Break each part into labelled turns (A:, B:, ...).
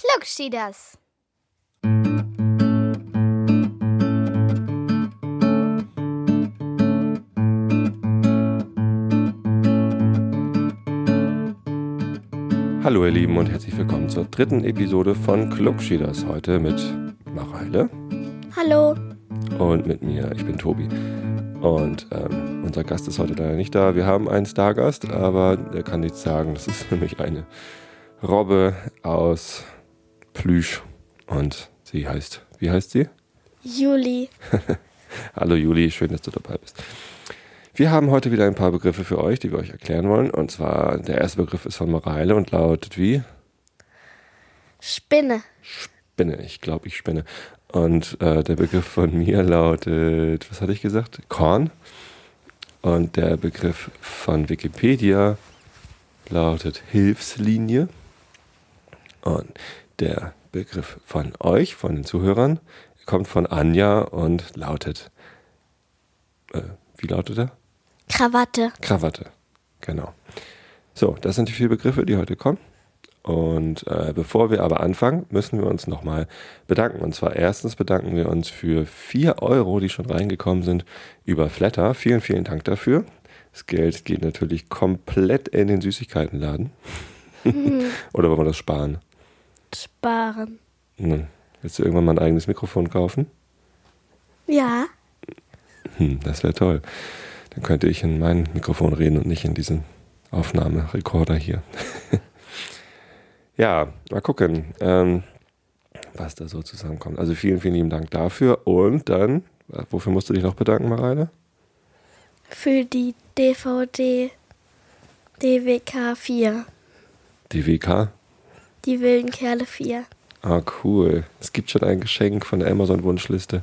A: Klugschieders.
B: Hallo ihr Lieben und herzlich willkommen zur dritten Episode von Klugschieders. Heute mit Mareile
A: Hallo.
B: und mit mir, ich bin Tobi. Und ähm, unser Gast ist heute leider nicht da. Wir haben einen Stargast, aber der kann nichts sagen. Das ist nämlich eine Robbe aus Plüsch und sie heißt, wie heißt sie?
A: Juli.
B: Hallo Juli, schön, dass du dabei bist. Wir haben heute wieder ein paar Begriffe für euch, die wir euch erklären wollen. Und zwar, der erste Begriff ist von Mareile und lautet wie?
A: Spinne.
B: Spinne. Ich glaube, ich spinne. Und äh, der Begriff von mir lautet, was hatte ich gesagt? Korn. Und der Begriff von Wikipedia lautet Hilfslinie. Und der Begriff von euch, von den Zuhörern, kommt von Anja und lautet, äh, wie lautet er?
A: Krawatte.
B: Krawatte. Genau. So, das sind die vier Begriffe, die heute kommen. Und äh, bevor wir aber anfangen, müssen wir uns nochmal bedanken. Und zwar erstens bedanken wir uns für vier Euro, die schon reingekommen sind, über Flatter. Vielen, vielen Dank dafür. Das Geld geht natürlich komplett in den Süßigkeitenladen. Oder wollen wir das sparen?
A: Sparen.
B: Hm. Willst du irgendwann mal ein eigenes Mikrofon kaufen?
A: Ja.
B: Hm, das wäre toll. Dann könnte ich in mein Mikrofon reden und nicht in diesen Aufnahmerekorder hier. ja, mal gucken, ähm, was da so zusammenkommt. Also vielen, vielen lieben Dank dafür. Und dann, äh, wofür musst du dich noch bedanken, Mareile?
A: Für die DVD DWK 4.
B: Die WK.
A: Die wilden Kerle 4.
B: Ah, cool. Es gibt schon ein Geschenk von der Amazon-Wunschliste.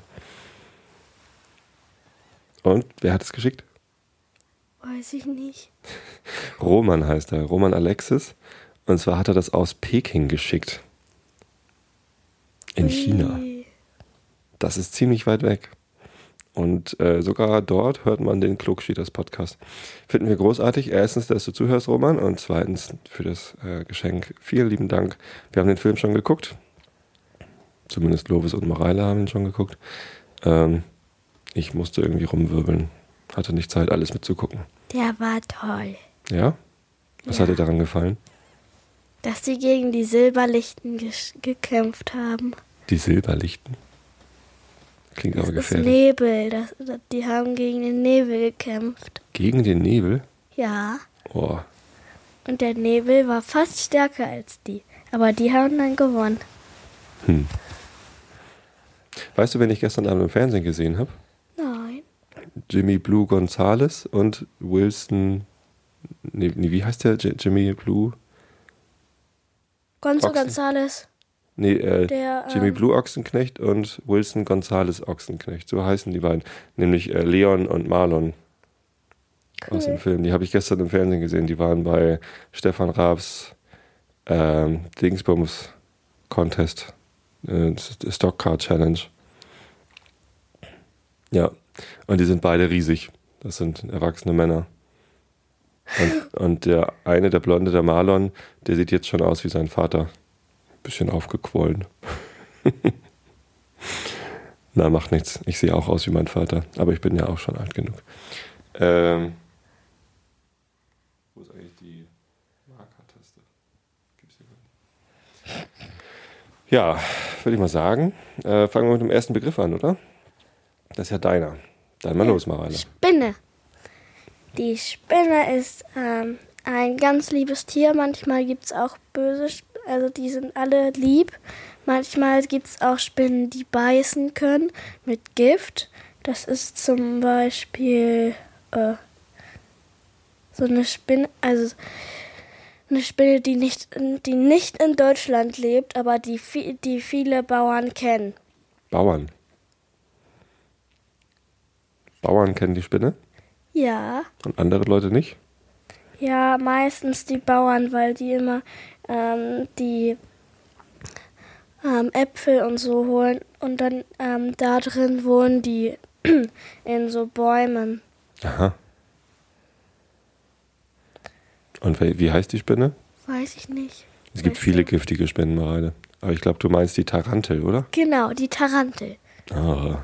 B: Und wer hat es geschickt?
A: Weiß ich nicht.
B: Roman heißt er, Roman Alexis. Und zwar hat er das aus Peking geschickt. In China.
A: Ui.
B: Das ist ziemlich weit weg. Und äh, sogar dort hört man den Klugschieders Podcast. Finden wir großartig. Erstens, dass du zuhörst, Roman. Und zweitens für das äh, Geschenk. Vielen lieben Dank. Wir haben den Film schon geguckt. Zumindest Lovis und Mareile haben ihn schon geguckt. Ähm, ich musste irgendwie rumwirbeln. Hatte nicht Zeit, alles mitzugucken.
A: Der war toll.
B: Ja? Was
A: Ja.
B: hat dir daran gefallen?
A: Dass sie gegen die Silberlichten gekämpft haben.
B: Die Silberlichten. Klingt aber
A: Das ist
B: gefährlich.
A: Nebel. Das, das, die haben gegen den Nebel gekämpft.
B: Gegen den Nebel?
A: Ja.
B: Oh,
A: Und der Nebel war fast stärker als die. Aber die haben dann gewonnen.
B: hm. Weißt du, wen ich gestern Abend im Fernsehen gesehen habe?
A: Nein.
B: Jimmy Blue Gonzales und Wilson. Nee, wie heißt der? Jimmy Blue?
A: Gonzo
B: Ochsen.
A: Gonzales.
B: Nee, äh,
A: Der,
B: Jimmy
A: ähm,
B: Blue Ochsenknecht und Wilson Gonzales Ochsenknecht. So heißen die beiden. Nämlich äh, Leon und Marlon aus dem
A: Cool.
B: Film. Die habe ich gestern im Fernsehen gesehen. Die waren bei Stefan Raabs ähm, Dingsbums Contest. Äh, Stockcar Challenge. Ja. Und die sind beide riesig. Das sind erwachsene Männer. Und, und der eine, der Blonde, der Marlon, der sieht jetzt schon aus wie sein Vater. Bisschen aufgequollen. Na, macht nichts. Ich sehe auch aus wie mein Vater. Aber ich bin ja auch schon alt genug. Ähm, wo ist eigentlich die Markertaste? Gibt's hier gar nicht. Ja, würde ich mal sagen. Äh, fangen wir mit dem ersten Begriff an, oder? Das ist ja deiner. Dann mal los, Mareile.
A: Spinne. Die Spinne ist ähm, ein ganz liebes Tier. Manchmal gibt es auch böse, Sp- also die sind alle lieb. Manchmal gibt es auch Spinnen, die beißen können mit Gift. Das ist zum Beispiel äh, so eine Spinne, also eine Spinne, die nicht, in- die nicht in Deutschland lebt, aber die, die viele Bauern kennen.
B: Bauern. Bauern kennen die Spinne
A: Ja.
B: und andere Leute nicht.
A: Ja, meistens die Bauern, weil die immer ähm, die ähm, Äpfel und so holen und dann ähm, da drin wohnen die in so Bäumen.
B: Aha. Und wie heißt die Spinne?
A: Weiß ich nicht.
B: Es gibt viele giftige Spinnen, Mareile. Aber ich glaube, du meinst die Tarantel, oder?
A: Genau, die Tarantel.
B: Ah.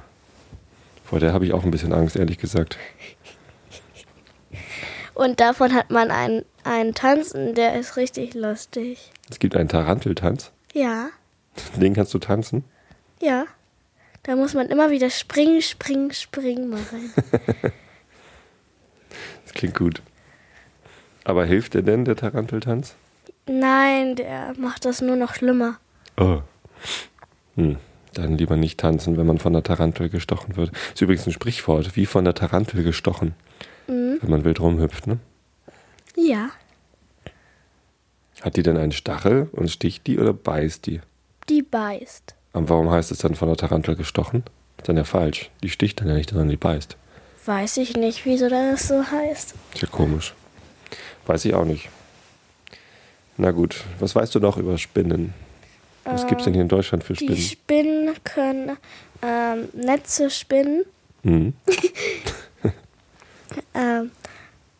B: Vor der habe ich auch ein bisschen Angst, ehrlich gesagt.
A: Und davon hat man einen, einen Tanzen, der ist richtig lustig.
B: Es gibt einen Taranteltanz.
A: Ja,
B: Den kannst du tanzen.
A: ja. Da muss man immer wieder springen, springen, springen machen.
B: Das klingt gut. Aber hilft dir denn der Taranteltanz?
A: Nein, der macht das nur noch schlimmer.
B: Oh. Hm. Dann lieber nicht tanzen, wenn man von der Tarantel gestochen wird. Ist übrigens ein Sprichwort, wie von der Tarantel gestochen. Wenn man wild rumhüpft, ne?
A: Ja,
B: Hat die denn einen Stachel und sticht die oder beißt die?
A: die beißt.
B: Und warum heißt es dann von der Tarantel gestochen? Ist dann ja falsch. Die sticht dann ja nicht, sondern die beißt.
A: Weiß ich nicht, wieso das so heißt.
B: Ist ja komisch. Weiß ich auch nicht. Na gut, was weißt du noch über Spinnen? Was gibt's denn hier in Deutschland für
A: Die
B: Spinnen?
A: Spinnen können ähm, Netze spinnen.
B: Mhm.
A: Ähm,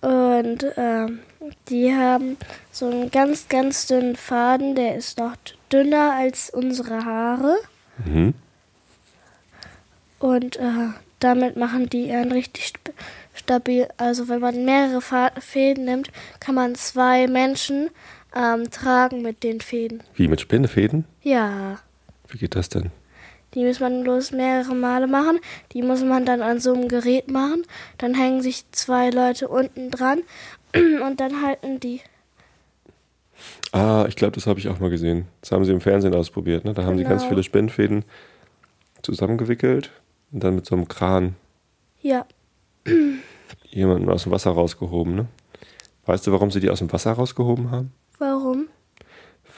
A: und ähm, die haben so einen ganz, ganz dünnen Faden, der ist noch dünner als unsere Haare.
B: Mhm.
A: Und äh, damit machen die einen richtig st stabil. Also wenn man mehrere Fäden nimmt, kann man zwei Menschen ähm, tragen mit den Fäden.
B: Wie mit Spinnefäden?
A: Ja,
B: Wie geht das denn?
A: Die muss man bloß mehrere Male machen. Die muss man dann an so einem Gerät machen. Dann hängen sich zwei Leute unten dran und dann halten die.
B: Ah, ich glaube, das habe ich auch mal gesehen. Das haben sie im Fernsehen ausprobiert. Ne? Da haben sie ganz
A: Genau.
B: viele Spinnfäden zusammengewickelt und dann mit so einem Kran
A: Ja,
B: jemanden aus dem Wasser rausgehoben. Ne? Weißt du, warum sie die aus dem Wasser rausgehoben haben?
A: warum?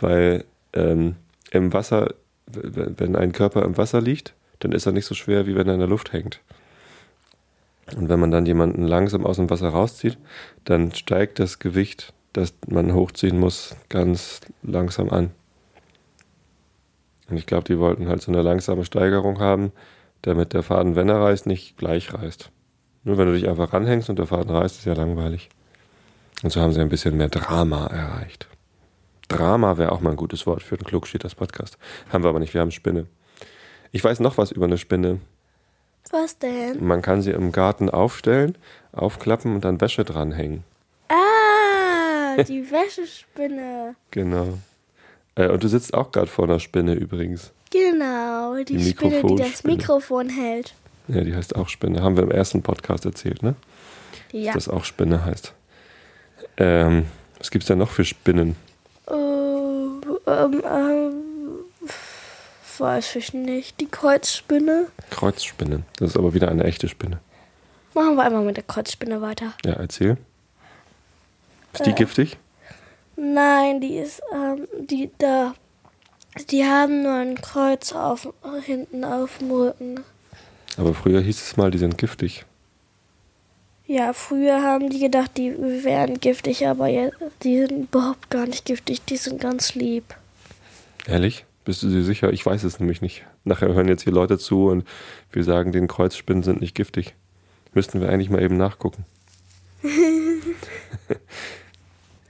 B: Weil ähm, im Wasser, wenn ein Körper im Wasser liegt, dann ist er nicht so schwer, wie wenn er in der Luft hängt. Und wenn man dann jemanden langsam aus dem Wasser rauszieht, dann steigt das Gewicht, das man hochziehen muss, ganz langsam an. Und ich glaube, die wollten halt so eine langsame Steigerung haben, damit der Faden, wenn er reißt, nicht gleich reißt. Nur wenn du dich einfach ranhängst und der Faden reißt, ist ja langweilig. Und so haben sie ein bisschen mehr Drama erreicht. Drama wäre auch mal ein gutes Wort für den Klugschieders Podcast. Haben wir aber nicht, wir haben Spinne. Ich weiß noch was über eine Spinne.
A: Was denn?
B: Man kann sie im Garten aufstellen, aufklappen und dann Wäsche dranhängen.
A: Ah, die Wäschespinne.
B: Genau. Äh, und du sitzt auch gerade vor einer Spinne übrigens.
A: Genau, die,
B: Die
A: Spinne, die das. Mikrofon hält.
B: Ja, die heißt auch Spinne. Haben wir im ersten Podcast erzählt, ne?
A: Ja.
B: Dass das auch Spinne heißt. Ähm, was gibt's denn noch für Spinnen?
A: Äh, ähm, ähm, weiß ich nicht. Die Kreuzspinne.
B: Kreuzspinne. Das ist aber wieder eine echte Spinne.
A: Machen wir einmal mit der Kreuzspinne weiter.
B: Ja, erzähl. Ist die
A: Äh.
B: giftig?
A: Nein, die ist, ähm, die da. Die haben nur ein Kreuz auf, hinten auf dem Rücken.
B: Aber früher hieß es mal, die sind giftig.
A: Ja, früher haben die gedacht, die wären giftig, aber jetzt, die sind überhaupt gar nicht giftig. Die sind ganz lieb.
B: Ehrlich? Bist du dir sicher? Ich weiß es nämlich nicht. Nachher hören jetzt hier Leute zu und wir sagen, den Kreuzspinnen sind nicht giftig. Müssten wir eigentlich mal eben nachgucken.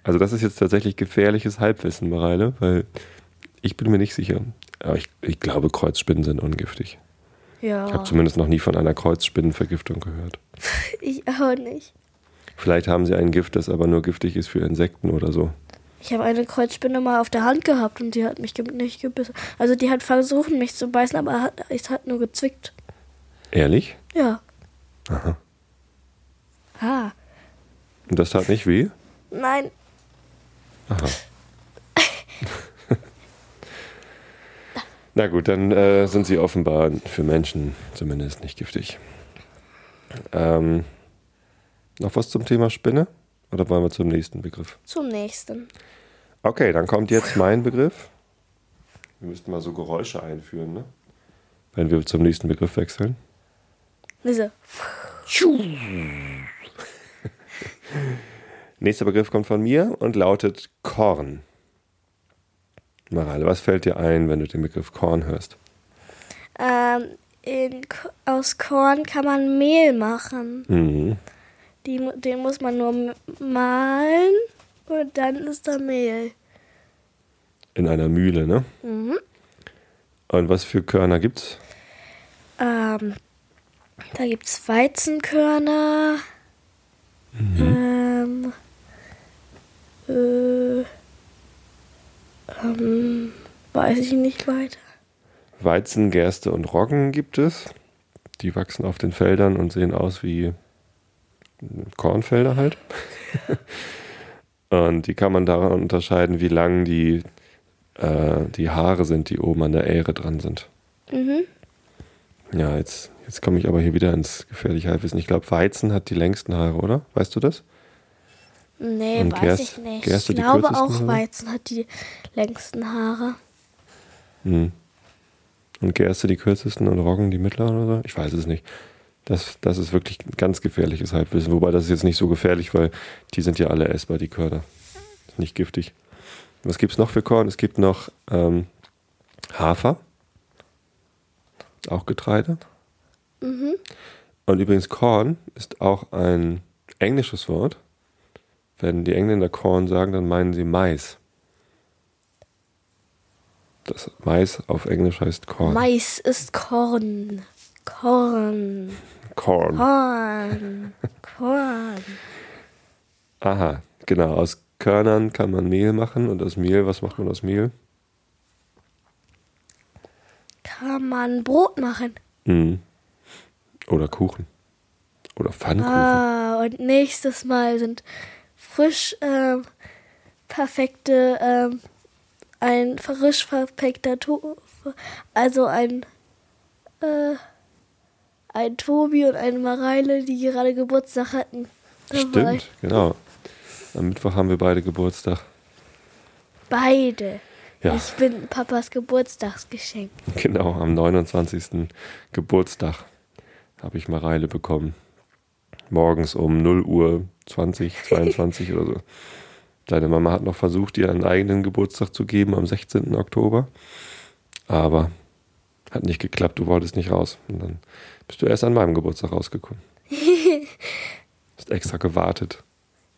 B: also das ist jetzt tatsächlich gefährliches Halbwissen, Mareile, weil ich bin mir nicht sicher. Aber ich, ich glaube, Kreuzspinnen sind ungiftig. Ich
A: Ja,
B: habe zumindest noch nie von einer Kreuzspinnenvergiftung gehört.
A: ich auch nicht.
B: Vielleicht haben sie ein Gift, das aber nur giftig ist für Insekten oder so.
A: Ich habe eine Kreuzspinne mal auf der Hand gehabt und die hat mich nicht gebissen. Also die hat versucht, mich zu beißen, aber hat, es hat nur gezwickt.
B: Ehrlich?
A: Ja.
B: Aha.
A: Ah.
B: Und das tat nicht weh?
A: Nein.
B: Aha. Na gut, dann äh, sind sie offenbar für Menschen zumindest nicht giftig. Ähm, noch was zum Thema Spinne? Oder wollen wir zum nächsten Begriff?
A: Zum nächsten.
B: Okay, dann kommt jetzt mein Begriff. Wir müssten mal so Geräusche einführen, ne? Wenn wir zum nächsten Begriff wechseln.
A: Diese.
B: Nächster Begriff kommt von mir und lautet Korn. Marale, was fällt dir ein, wenn du den Begriff Korn hörst?
A: Ähm, in, aus Korn kann man Mehl machen.
B: Mhm.
A: Die, den muss man nur mahlen und dann ist da Mehl.
B: In einer Mühle, ne?
A: Mhm.
B: Und was für Körner gibt's?
A: Ähm, da gibt es Weizenkörner. Ähm, äh, ähm, weiß ich nicht weiter.
B: Weizen, Gerste und Roggen gibt es. Die wachsen auf den Feldern und sehen aus wie Kornfelder halt. und die kann man daran unterscheiden, wie lang die, äh, die Haare sind, die oben an der Ähre dran sind.
A: Mhm.
B: Ja, jetzt, jetzt komme ich aber hier wieder ins gefährliche Halbwissen. Ich glaube, Weizen hat die längsten Haare, oder? Weißt du das?
A: Nee,
B: Und
A: weiß
B: Gerst-
A: ich nicht.
B: Gerste
A: ich glaube auch
B: Haare?
A: Weizen hat die längsten Haare.
B: Hm. Und Gerste die kürzesten und Roggen die mittleren oder so? Ich weiß es nicht. Das, das ist wirklich ein ganz gefährliches Halbwissen. Wobei das ist jetzt nicht so gefährlich, weil die sind ja alle essbar, die Körner. Ist nicht giftig. Was gibt es noch für Korn? Es gibt noch ähm, Hafer. Auch Getreide.
A: Mhm.
B: Und übrigens Korn ist auch ein englisches Wort. Wenn die Engländer Korn sagen, dann meinen sie Mais. Das Mais auf Englisch heißt Korn.
A: Mais ist Korn. Korn.
B: Korn.
A: Korn. Korn.
B: Aha, genau. Aus Körnern kann man Mehl machen und aus Mehl, was macht man aus Mehl?
A: Kann man Brot machen.
B: Mhm. Oder Kuchen. Oder Pfannkuchen.
A: Ah, und nächstes Mal sind frisch ähm, perfekte, ähm, ein frisch verpackter to also ein, äh, ein Tobi und eine Mareile, die gerade Geburtstag hatten. dabei.
B: Stimmt, genau. Am Mittwoch haben wir beide Geburtstag.
A: Beide.
B: Ja,
A: Ich bin Papas Geburtstagsgeschenk.
B: genau. Am 29. Geburtstag habe ich Mareile bekommen. Morgens um 0 Uhr 20, 22 oder so. Deine Mama hat noch versucht, ihr einen eigenen Geburtstag zu geben am 16. Oktober. Aber hat nicht geklappt, du wolltest nicht raus. Und dann bist du erst an meinem Geburtstag rausgekommen. Hast extra gewartet.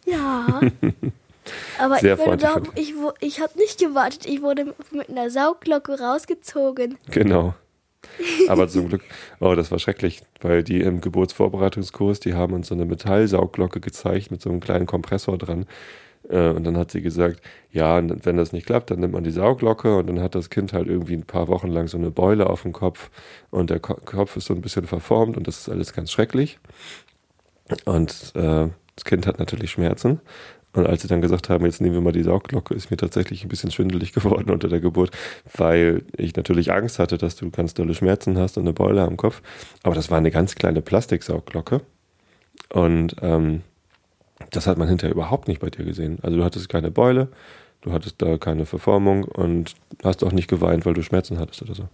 A: Ja. Aber
B: Sehr
A: ich,
B: von
A: ich, ich habe nicht gewartet. Ich wurde mit einer Saugglocke rausgezogen.
B: Genau. Aber zum Glück, oh, das war schrecklich, weil die im Geburtsvorbereitungskurs, die haben uns so eine Metallsaugglocke gezeigt mit so einem kleinen Kompressor dran. Äh, Und dann hat sie gesagt, ja, wenn das nicht klappt, dann nimmt man die Sauglocke und dann hat das Kind halt irgendwie ein paar Wochen lang so eine Beule auf dem Kopf und der Ko Kopf ist so ein bisschen verformt und das ist alles ganz schrecklich. Und äh, das Kind hat natürlich Schmerzen. Und als sie dann gesagt haben, jetzt nehmen wir mal die Saugglocke, ist mir tatsächlich ein bisschen schwindelig geworden unter der Geburt, weil ich natürlich Angst hatte, dass du ganz dolle Schmerzen hast und eine Beule am Kopf. Aber das war eine ganz kleine Plastiksaugglocke. Und ähm, das hat man hinterher überhaupt nicht bei dir gesehen. Also du hattest keine Beule, du hattest da keine Verformung und hast auch nicht geweint, weil du Schmerzen hattest oder so.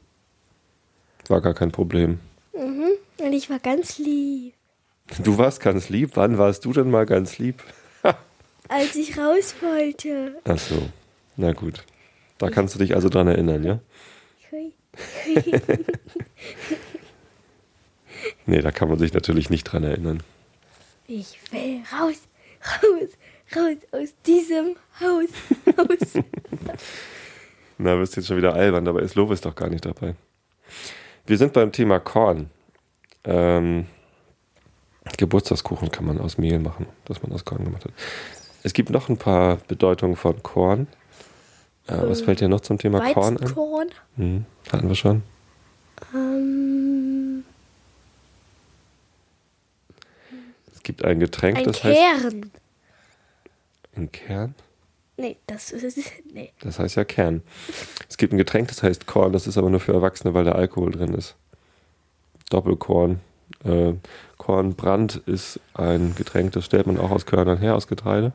B: War gar kein Problem.
A: Mhm. Und ich war ganz lieb.
B: Du warst ganz lieb. Wann warst du denn mal ganz lieb?
A: Als ich raus wollte.
B: Ach so. Na gut. Da kannst du dich also dran erinnern, ja? Nee, da kann man sich natürlich nicht dran erinnern.
A: Ich will raus, raus, raus aus diesem Haus. Haus.
B: Na, wirst jetzt schon wieder albern, dabei ist Lovis doch gar nicht dabei. Wir sind beim Thema Korn. Ähm, Geburtstagskuchen kann man aus Mehl machen, dass man aus Korn gemacht hat. Es gibt noch ein paar Bedeutungen von Korn. Äh, was fällt dir noch zum Thema Korn ein?
A: Weizenkorn.
B: Hm, hatten wir schon.
A: Ähm,
B: Es gibt ein Getränk,
A: ein
B: das heißt
A: Kern.
B: ein Kern.
A: Nee, das ist. Nee.
B: Das heißt ja Kern. Es gibt ein Getränk, das heißt Korn, das ist aber nur für Erwachsene, weil da Alkohol drin ist. Doppelkorn. Äh, Kornbrand ist ein Getränk, das stellt man auch aus Körnern her, aus Getreide.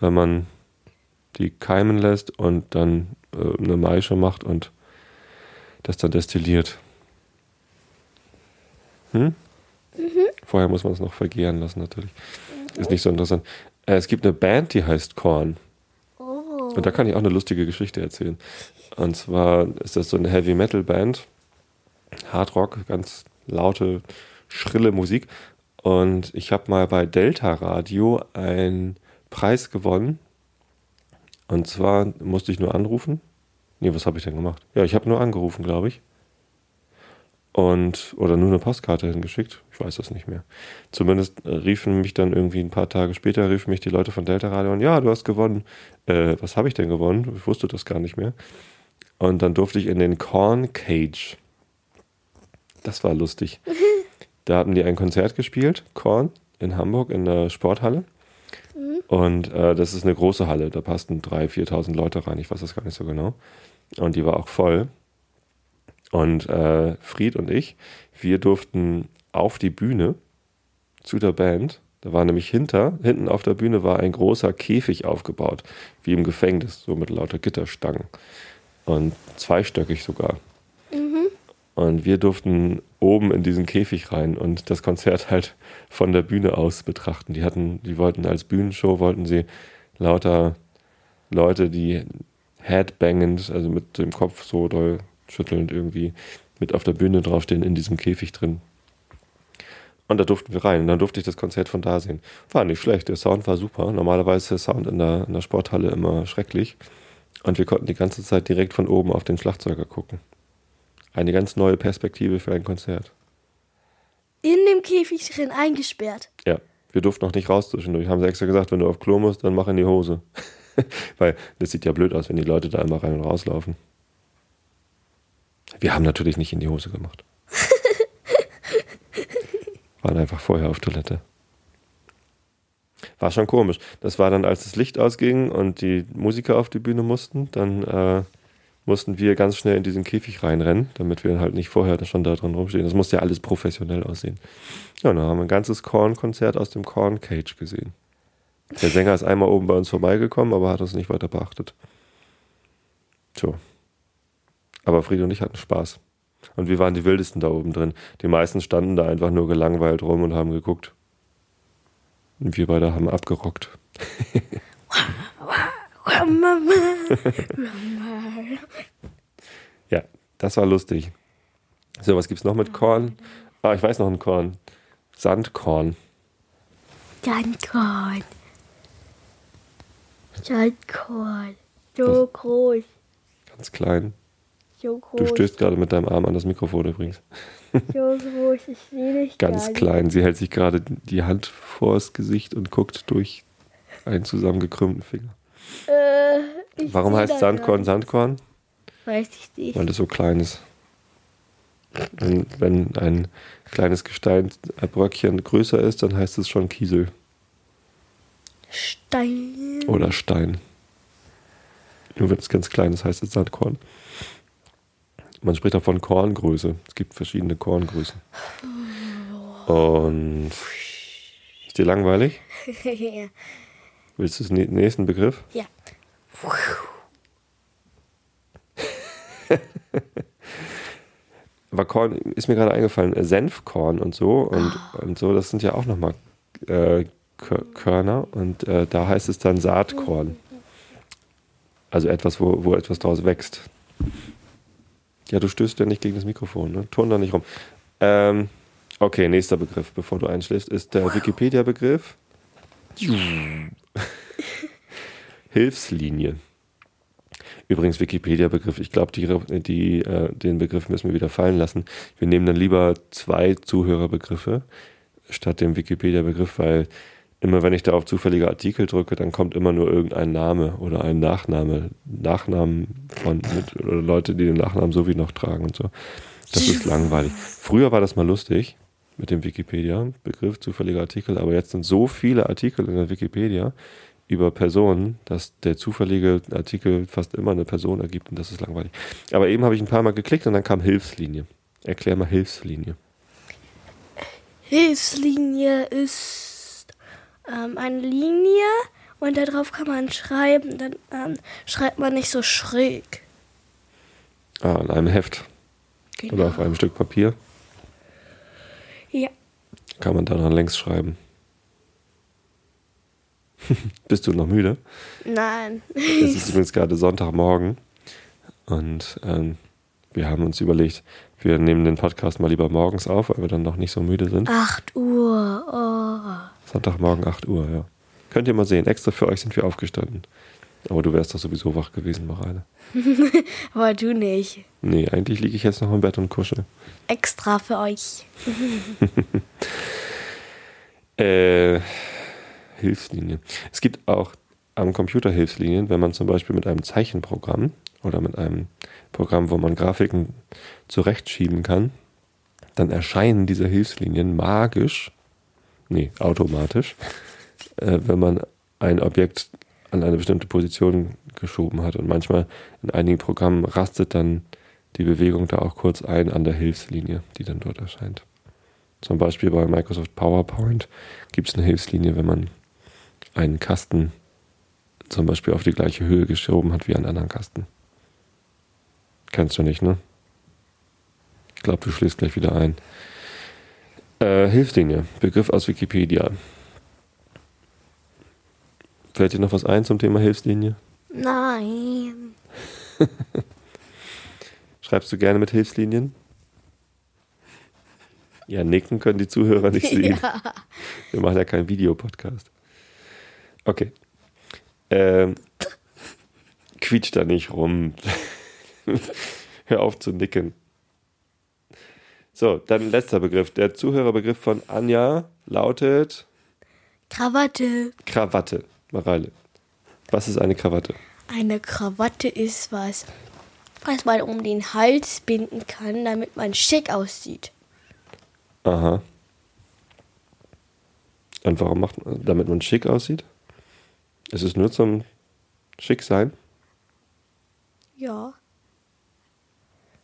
B: Wenn man die keimen lässt und dann äh, eine Maische macht und das dann destilliert. Hm? Vorher muss man es noch vergären lassen, natürlich. Ist nicht so interessant. Äh, es gibt eine Band, die heißt Korn.
A: Oh.
B: Und da kann ich auch eine lustige Geschichte erzählen. Und zwar ist das so eine Heavy Metal Band, Hard Rock, ganz laute, schrille Musik. Und ich habe mal bei Delta Radio einen Preis gewonnen. Und zwar musste ich nur anrufen. Nee, was habe ich denn gemacht? Ja, ich habe nur angerufen, glaube ich. Und, oder nur eine Postkarte hingeschickt. Ich weiß das nicht mehr. Zumindest äh, riefen mich dann irgendwie ein paar Tage später, riefen mich die Leute von Delta Radio an, ja, du hast gewonnen. Äh, was habe ich denn gewonnen? Ich wusste das gar nicht mehr. Und dann durfte ich in den Corn Cage. Das war lustig. Da hatten die ein Konzert gespielt, Korn, in Hamburg in der Sporthalle. Mhm. Und äh, das ist eine große Halle, da passten 3.000, 4.000 Leute rein, ich weiß das gar nicht so genau. Und die war auch voll. Und äh, Fried und ich, wir durften auf die Bühne zu der Band. Da war nämlich hinter, hinten auf der Bühne war ein großer Käfig aufgebaut, wie im Gefängnis, so mit lauter Gitterstangen. Und zweistöckig sogar. Mhm. Und wir durften oben in diesen Käfig rein und das Konzert halt von der Bühne aus betrachten. Die hatten, die wollten als Bühnenshow, wollten sie lauter Leute, die headbangend, also mit dem Kopf so doll schüttelnd irgendwie mit auf der Bühne draufstehen in diesem Käfig drin. Und da durften wir rein. Und dann durfte ich das Konzert von da sehen. War nicht schlecht. Der Sound war super. Normalerweise ist der Sound in der, in der Sporthalle immer schrecklich. Und wir konnten die ganze Zeit direkt von oben auf den Schlagzeuger gucken. Eine ganz neue Perspektive für ein Konzert.
A: In dem Käfig drin eingesperrt.
B: Ja, wir durften noch nicht raus zwischendurch. Haben sie extra gesagt, wenn du auf Klo musst, dann mach in die Hose. Weil das sieht ja blöd aus, wenn die Leute da immer rein und rauslaufen. Wir haben natürlich nicht in die Hose gemacht. Waren einfach vorher auf Toilette. War schon komisch. Das war dann, als das Licht ausging und die Musiker auf die Bühne mussten, dann äh, mussten wir ganz schnell in diesen Käfig reinrennen, damit wir halt nicht vorher schon da drin rumstehen. Das musste ja alles professionell aussehen. Ja, und dann haben wir ein ganzes Korn-Konzert aus dem Korn Cage gesehen. Der Sänger ist einmal oben bei uns vorbeigekommen, aber hat uns nicht weiter beachtet. So. Aber Friede und ich hatten Spaß. Und wir waren die wildesten da oben drin. Die meisten standen da einfach nur gelangweilt rum und haben geguckt. Und wir beide haben abgerockt. ja, das war lustig. So, was gibt's noch mit Korn? Ah, ich weiß noch ein Korn. Sandkorn.
A: Sandkorn. Sandkorn. So groß.
B: Ganz klein. So groß. Du stößt gerade mit deinem Arm an das Mikrofon übrigens.
A: So groß, ich sehe dich
B: Ganz klein. Sie hält sich gerade die Hand vors Gesicht und guckt durch einen zusammengekrümmten Finger. Äh, Warum heißt Sandkorn Sandkorn?
A: Weiß ich nicht.
B: Weil es so klein ist. Wenn, wenn ein kleines Gesteinsbröckchen größer ist, dann heißt es schon Kiesel.
A: Stein.
B: Oder Stein. Nur wenn es ganz klein ist, heißt es Sandkorn. Man spricht auch von Korngröße. Es gibt verschiedene Korngrößen. Und ist dir langweilig? ja. Willst du den nächsten Begriff?
A: Ja.
B: Aber Korn ist mir gerade eingefallen, äh, Senfkorn und so und, oh. und so, das sind ja auch nochmal äh, Körner und äh, da heißt es dann Saatkorn. Also etwas, wo, wo etwas draus wächst. Ja, du stößt ja nicht gegen das Mikrofon, ne? Turn da nicht rum. Ähm, okay, nächster Begriff, bevor du einschläfst, ist der Wikipedia-Begriff. Hilfslinie. Übrigens Wikipedia-Begriff. Ich glaube, die, die, äh, den Begriff müssen wir wieder fallen lassen. Wir nehmen dann lieber zwei Zuhörerbegriffe statt dem Wikipedia-Begriff, weil immer wenn ich da auf zufällige Artikel drücke, dann kommt immer nur irgendein Name oder ein Nachname, Nachnamen von mit, oder Leute, die den Nachnamen so wie noch tragen und so. Das ist langweilig. Früher war das mal lustig mit dem Wikipedia-Begriff zufälliger Artikel, aber jetzt sind so viele Artikel in der Wikipedia, über Personen, dass der zufällige Artikel fast immer eine Person ergibt und das ist langweilig. Aber eben habe ich ein paar Mal geklickt und dann kam Hilfslinie. Erklär mal Hilfslinie.
A: Hilfslinie ist ähm, eine Linie und darauf kann man schreiben. Dann ähm, schreibt man nicht so schräg.
B: Ah, an einem Heft. Genau. Oder auf einem Stück Papier.
A: Ja.
B: Kann man daran längs schreiben. Bist du noch müde?
A: Nein.
B: Es ist übrigens gerade Sonntagmorgen und ähm, wir haben uns überlegt, wir nehmen den Podcast mal lieber morgens auf, weil wir dann noch nicht so müde sind.
A: 8 Uhr. Oh.
B: Sonntagmorgen 8 Uhr, ja. Könnt ihr mal sehen, extra für euch sind wir aufgestanden. Aber du wärst doch sowieso wach gewesen, Mareile.
A: Aber du nicht.
B: Nee, eigentlich liege ich jetzt noch im Bett und kuschel.
A: Extra für euch.
B: Äh, Hilfslinien. Es gibt auch am Computer Hilfslinien, wenn man zum Beispiel mit einem Zeichenprogramm oder mit einem Programm, wo man Grafiken zurechtschieben kann, dann erscheinen diese Hilfslinien magisch, nee, automatisch, äh, wenn man ein Objekt an eine bestimmte Position geschoben hat. Und manchmal in einigen Programmen rastet dann die Bewegung da auch kurz ein an der Hilfslinie, die dann dort erscheint. Zum Beispiel bei Microsoft PowerPoint gibt es eine Hilfslinie, wenn man einen Kasten zum Beispiel auf die gleiche Höhe geschoben hat wie einen anderen Kasten. Kennst du nicht, ne? Ich glaube, du schläfst gleich wieder ein. Äh, Hilfslinie, Begriff aus Wikipedia. Fällt dir noch was ein zum Thema Hilfslinie?
A: Nein.
B: Schreibst du gerne mit Hilfslinien? Ja, nicken können die Zuhörer nicht sehen.
A: Ja.
B: Wir machen ja keinen Videopodcast. Okay. Ähm, quietsch da nicht rum. Hör auf zu nicken. So, dann letzter Begriff. Der Zuhörerbegriff von Anja lautet
A: Krawatte.
B: Krawatte. Mareile. Was ist eine Krawatte?
A: Eine Krawatte ist was, was man um den Hals binden kann, damit man schick aussieht.
B: Aha. Und warum macht man, damit man schick aussieht? Ist es nur zum schick sein?
A: Ja.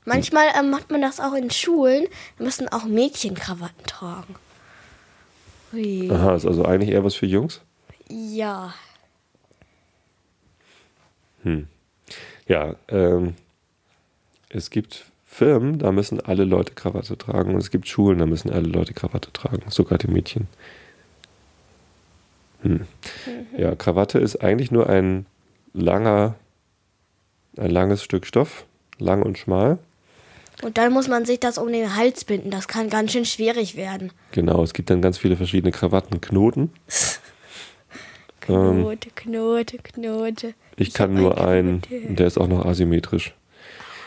A: Manchmal ähm, macht man das auch in Schulen. Da müssen auch Mädchen Krawatten tragen. Ui.
B: Aha, ist also eigentlich eher was für Jungs?
A: Ja.
B: Ja, ähm, es gibt Firmen, da müssen alle Leute Krawatte tragen und es gibt Schulen, da müssen alle Leute Krawatte tragen, sogar die Mädchen. Hm. Ja, Krawatte ist eigentlich nur ein langer, ein langes Stück Stoff, lang und schmal.
A: Und dann muss man sich das um den Hals binden. Das kann ganz schön schwierig werden.
B: Genau, es gibt dann ganz viele verschiedene Krawattenknoten. Ähm,
A: Knote, Knote, Knote.
B: Ich kann nur einen, der ist auch noch asymmetrisch.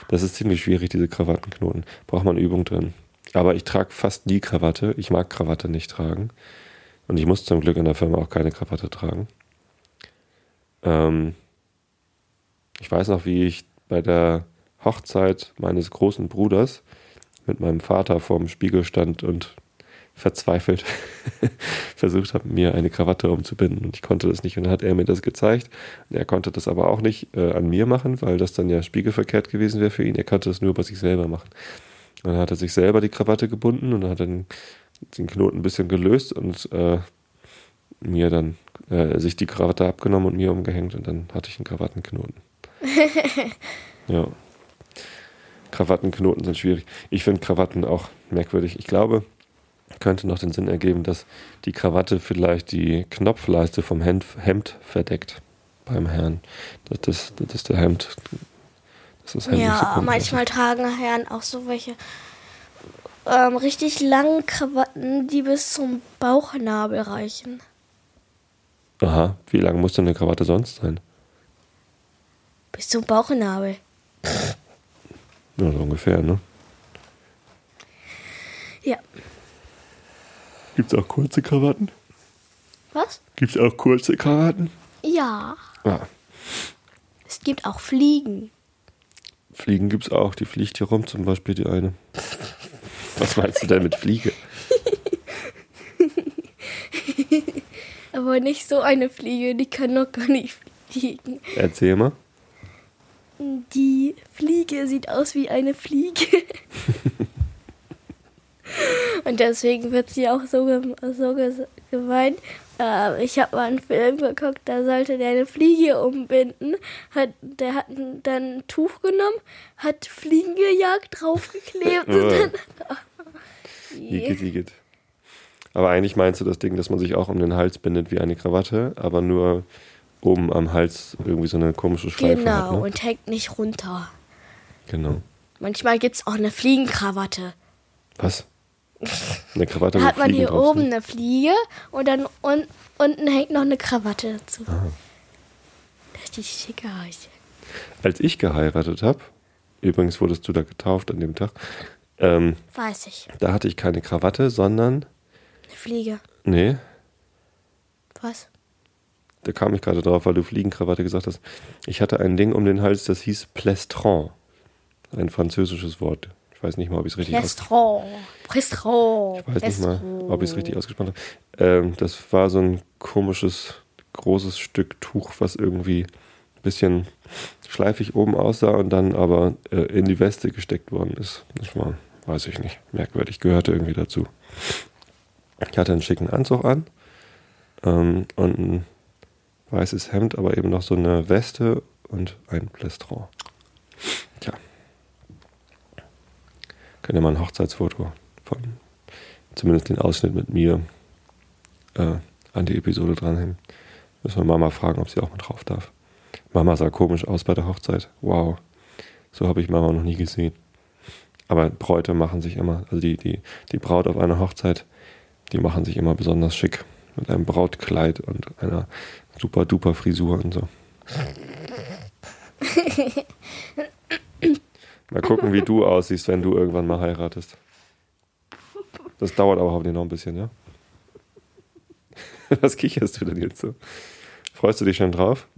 B: Das ist ziemlich schwierig, diese Krawattenknoten. Braucht man Übung drin. Aber ich trage fast nie Krawatte. Ich mag Krawatte nicht tragen. Und ich muss zum Glück in der Firma auch keine Krawatte tragen. Ähm, ich weiß noch, wie ich bei der Hochzeit meines großen Bruders mit meinem Vater vorm Spiegel stand und verzweifelt versucht habe, mir eine Krawatte umzubinden. Und ich konnte das nicht. Und dann hat er mir das gezeigt. Und er konnte das aber auch nicht äh, an mir machen, weil das dann ja spiegelverkehrt gewesen wäre für ihn. Er konnte das nur bei sich selber machen. Und dann hat er sich selber die Krawatte gebunden und dann hat dann den Knoten ein bisschen gelöst und äh, mir dann äh, sich die Krawatte abgenommen und mir umgehängt und dann hatte ich einen Krawattenknoten. ja. Krawattenknoten sind schwierig. Ich finde Krawatten auch merkwürdig. Ich glaube, könnte noch den Sinn ergeben, dass die Krawatte vielleicht die Knopfleiste vom Hemd, Hemd verdeckt beim Herrn. Das, das, das ist der Hemd. Das ist Hemd so
A: Ja,
B: kommt.
A: manchmal tragen Herren auch so welche ähm, richtig langen Krawatten, die bis zum Bauchnabel reichen.
B: Aha, wie lang muss denn eine Krawatte sonst sein?
A: Bis zum Bauchnabel.
B: Ja, so ungefähr, ne?
A: Ja.
B: Gibt es auch kurze Krawatten?
A: Was?
B: Gibt es auch kurze Krawatten?
A: Ja.
B: Ah,
A: Es gibt auch Fliegen.
B: Fliegen gibt es auch. Die fliegt hier rum, zum Beispiel die eine. Was meinst du denn mit Fliege?
A: Aber nicht so eine Fliege, die kann noch gar nicht fliegen.
B: Erzähl mal.
A: Die Fliege sieht aus wie eine Fliege. Und deswegen wird sie auch so, gem- so ges- gemeint. Äh, ich habe mal einen Film geguckt, da sollte der eine Fliege umbinden. Hat, der hat dann ein Tuch genommen, hat Fliegengejagt draufgeklebt und dann.
B: Igitt, igitt. Aber eigentlich meinst du das Ding, dass man sich auch um den Hals bindet wie eine Krawatte, aber nur oben am Hals irgendwie so eine komische Schleife
A: Genau,
B: hat. Ne?
A: und hängt nicht runter.
B: Genau.
A: Manchmal gibt es auch eine Fliegenkrawatte.
B: Was? Eine Krawatte
A: Da hat man hier oben
B: sind?
A: eine Fliege und dann un unten hängt noch eine Krawatte dazu. richtig schick aus.
B: Als ich geheiratet habe, übrigens wurdest du da getauft an dem Tag, ähm,
A: Weiß ich.
B: da hatte ich keine Krawatte, sondern,
A: Eine Fliege.
B: nee,
A: Was?
B: da kam ich gerade drauf, weil du Fliegenkrawatte gesagt hast. Ich hatte ein Ding um den Hals, das hieß Plestron. Ein französisches Wort. Ich weiß nicht mal, ob ich es richtig ausgesprochen
A: Restaurant. Restaurant.
B: Ich weiß nicht mal, ob ich es richtig ausgesprochen habe. Ähm, das war so ein komisches, großes Stück Tuch, was irgendwie ein bisschen schleifig oben aussah und dann aber äh, in die Weste gesteckt worden ist. Das war, weiß ich nicht, merkwürdig, gehörte irgendwie dazu. Ich hatte einen schicken Anzug an ähm, und ein weißes Hemd, aber eben noch so eine Weste und ein Plestron. Tja. Könnt ihr mal ein Hochzeitsfoto von zumindest den Ausschnitt mit mir äh, an die Episode dranhängen. Müssen wir Mama fragen, ob sie auch mal drauf darf. Mama sah komisch aus bei der Hochzeit. Wow. So habe ich Mama noch nie gesehen. Aber Bräute machen sich immer, also die, die, die Braut auf einer Hochzeit, die machen sich immer besonders schick. Mit einem Brautkleid und einer super duper Frisur und so. Mal gucken, wie du aussiehst, wenn du irgendwann mal heiratest. Das dauert aber hoffentlich noch ein bisschen, ja? Was kicherst du denn jetzt so? Freust du dich schon drauf?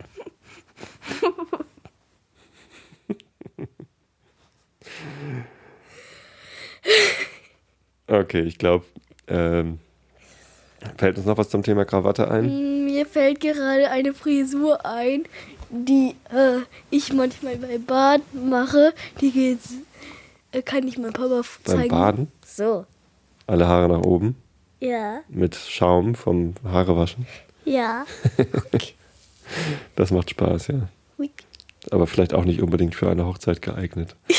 B: Okay, ich glaube, ähm, fällt uns noch was zum Thema Krawatte ein?
A: Mir fällt gerade eine Frisur ein, die äh, ich manchmal beim Baden mache. Die geht, äh, kann ich meinem Papa f-
B: Beim
A: zeigen.
B: Baden?
A: So.
B: Alle Haare nach oben
A: Ja.
B: mit Schaum vom Haarewaschen.
A: Ja.
B: Das macht Spaß, ja. Aber vielleicht auch nicht unbedingt für eine Hochzeit geeignet.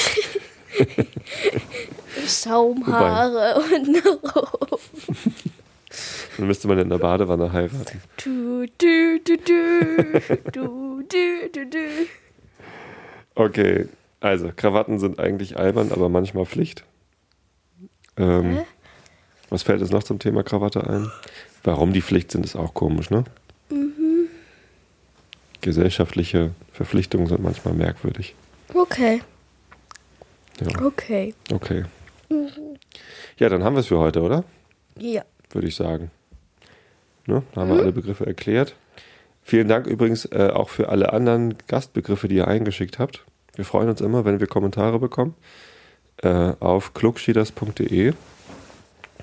A: Schaumhaare und nach oben.
B: Dann müsste man in der Badewanne heiraten.
A: Du, du, du, du, du, du, du, du.
B: Okay, also Krawatten sind eigentlich albern, aber manchmal Pflicht. Ähm,
A: Hä?
B: was fällt jetzt noch zum Thema Krawatte ein? Warum die Pflicht sind, ist auch komisch, ne? Gesellschaftliche Verpflichtungen sind manchmal merkwürdig.
A: Okay,
B: Ja,
A: okay.
B: okay. Ja, dann haben wir es für heute, oder?
A: Ja.
B: Würde ich sagen. Ne? Da haben wir alle Begriffe erklärt. Vielen Dank übrigens äh, auch für alle anderen Gastbegriffe, die ihr eingeschickt habt. Wir freuen uns immer, wenn wir Kommentare bekommen. Äh, auf klugschieders.de.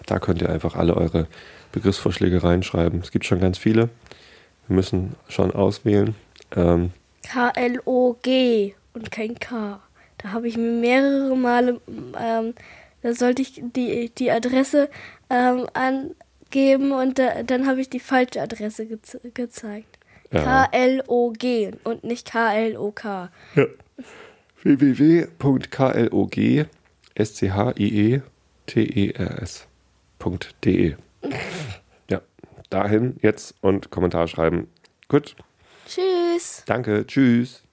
B: Da könnt ihr einfach alle eure Begriffsvorschläge reinschreiben. Es gibt schon ganz viele. Wir müssen schon auswählen. Ähm,
A: K-L-O-G und kein K. Da habe ich mir mehrere Male, ähm, da sollte ich die, die Adresse ähm, angeben und da, dann habe ich die falsche Adresse geze gezeigt. K-L-O-G und nicht K-L-O-K.
B: Ja. www.klog S-C-H-I-E-T-E-R-S.de Ja, dahin jetzt und Kommentar schreiben. Gut,
A: Tschüss.
B: danke, tschüss.